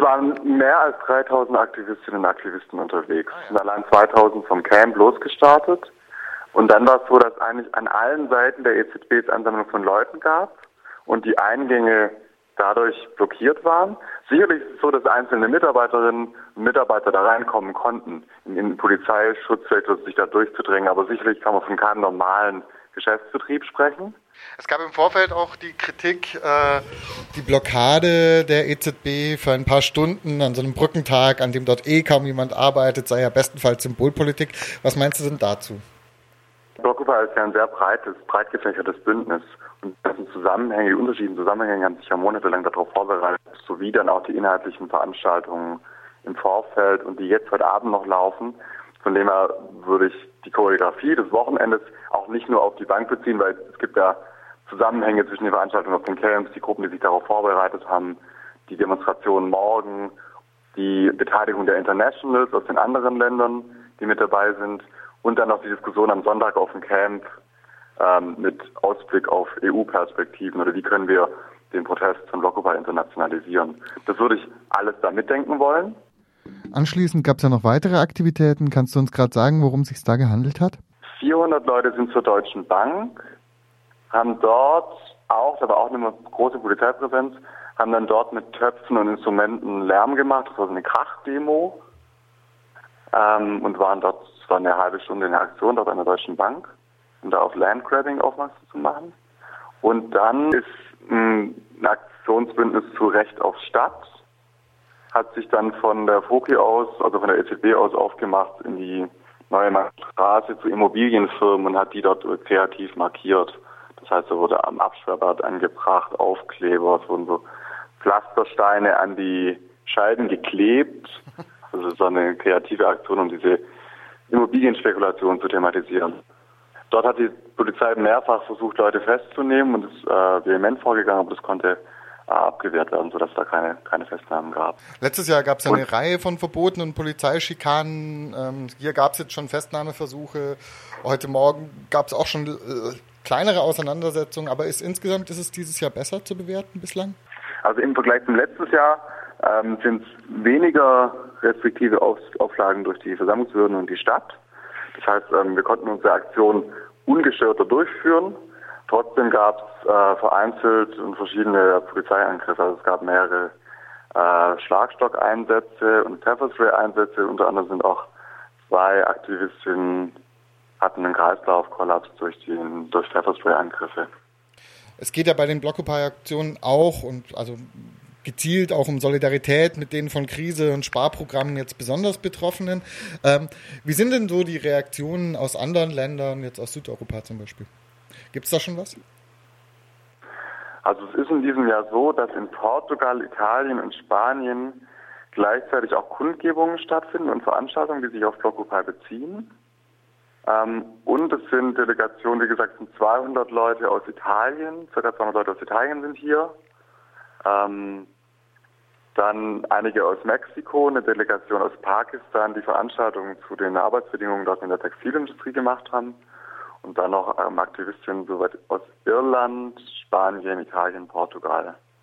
waren mehr als 3000 Aktivistinnen und Aktivisten unterwegs. Es sind allein 2000 vom Camp losgestartet. Und dann war es so, dass eigentlich an allen Seiten der EZB es Ansammlung von Leuten gab und die Eingänge dadurch blockiert waren. Sicherlich ist es so, dass einzelne Mitarbeiterinnen und Mitarbeiter da reinkommen konnten, in den Polizeischutz sich da durchzudrängen, aber sicherlich kann man von keinem normalen Geschäftsbetrieb sprechen. Es gab im Vorfeld auch die Kritik, äh, die Blockade der EZB für ein paar Stunden an so einem Brückentag, an dem dort eh kaum jemand arbeitet, sei ja bestenfalls Symbolpolitik. Was meinst du denn dazu? Blockupy ist ja ein sehr breites, breit gefächertes Bündnis. Und die ganzen Zusammenhänge, die unterschiedlichen Zusammenhänge haben sich ja monatelang darauf vorbereitet, sowie dann auch die inhaltlichen Veranstaltungen im Vorfeld und die jetzt heute Abend noch laufen. Von dem her würde ich die Choreografie des Wochenendes auch nicht nur auf die Bank beziehen, weil es gibt ja Zusammenhänge zwischen den Veranstaltungen auf den Camps, die Gruppen, die sich darauf vorbereitet haben, die Demonstrationen morgen, die Beteiligung der Internationals aus den anderen Ländern, die mit dabei sind und dann noch die Diskussion am Sonntag auf dem Camp ähm, mit Ausblick auf EU-Perspektiven oder wie können wir den Protest von Blockupy internationalisieren. Das würde ich alles da mitdenken wollen. Anschließend gab es ja noch weitere Aktivitäten. Kannst du uns gerade sagen, worum es sich da gehandelt hat? 400 Leute sind zur Deutschen Bank, haben dort auch, da war auch eine große Polizeipräsenz, haben dann dort mit Töpfen und Instrumenten Lärm gemacht. Das war so eine Krachdemo ähm, und waren dort, es eine halbe Stunde in der Aktion dort an der Deutschen Bank, um da auf Landgrabbing aufmerksam zu machen. Und dann ist ein Aktionsbündnis zu Recht auf Stadt hat sich dann von der FOKI aus, also von der EZB aus aufgemacht in die neue Straße zu Immobilienfirmen und hat die dort kreativ markiert. Das heißt, da wurde am Absperrbad angebracht, Aufkleber, es wurden so Pflastersteine an die Scheiben geklebt. Also so eine kreative Aktion, um diese Immobilienspekulation zu thematisieren. Dort hat die Polizei mehrfach versucht, Leute festzunehmen und ist äh, vehement vorgegangen, aber das konnte abgewehrt werden, sodass da keine, keine Festnahmen gab. Letztes Jahr gab es eine und, Reihe von Verboten und Polizeischikanen. Ähm, hier gab es jetzt schon Festnahmeversuche. Heute Morgen gab es auch schon äh, kleinere Auseinandersetzungen. Aber ist insgesamt ist es dieses Jahr besser zu bewerten bislang? Also im Vergleich zum letzten Jahr ähm, sind weniger restriktive Auf Auflagen durch die Versammlungsbehörden und die Stadt. Das heißt, ähm, wir konnten unsere Aktion ungestörter durchführen. Trotzdem gab es äh, vereinzelt verschiedene Polizeiangriffe. Also es gab mehrere äh, Schlagstockeinsätze und Pfefferspray-Einsätze. Unter anderem sind auch zwei Aktivistinnen hatten einen Kreislaufkollaps durch, die, durch Pfefferspray-Angriffe. Es geht ja bei den Blockupy-Aktionen auch und also gezielt auch um Solidarität mit den von Krise und Sparprogrammen jetzt besonders Betroffenen. Ähm, wie sind denn so die Reaktionen aus anderen Ländern, jetzt aus Südeuropa zum Beispiel? Gibt es da schon was? Also es ist in diesem Jahr so, dass in Portugal, Italien und Spanien gleichzeitig auch Kundgebungen stattfinden und Veranstaltungen, die sich auf Blockupy beziehen. Ähm, und es sind Delegationen, wie gesagt, sind 200 Leute aus Italien, ca. 200 Leute aus Italien sind hier. Ähm, dann einige aus Mexiko, eine Delegation aus Pakistan, die Veranstaltungen zu den Arbeitsbedingungen dort in der Textilindustrie gemacht haben und dann noch ähm, Aktivistinnen soweit aus Irland, Spanien, Italien, Portugal.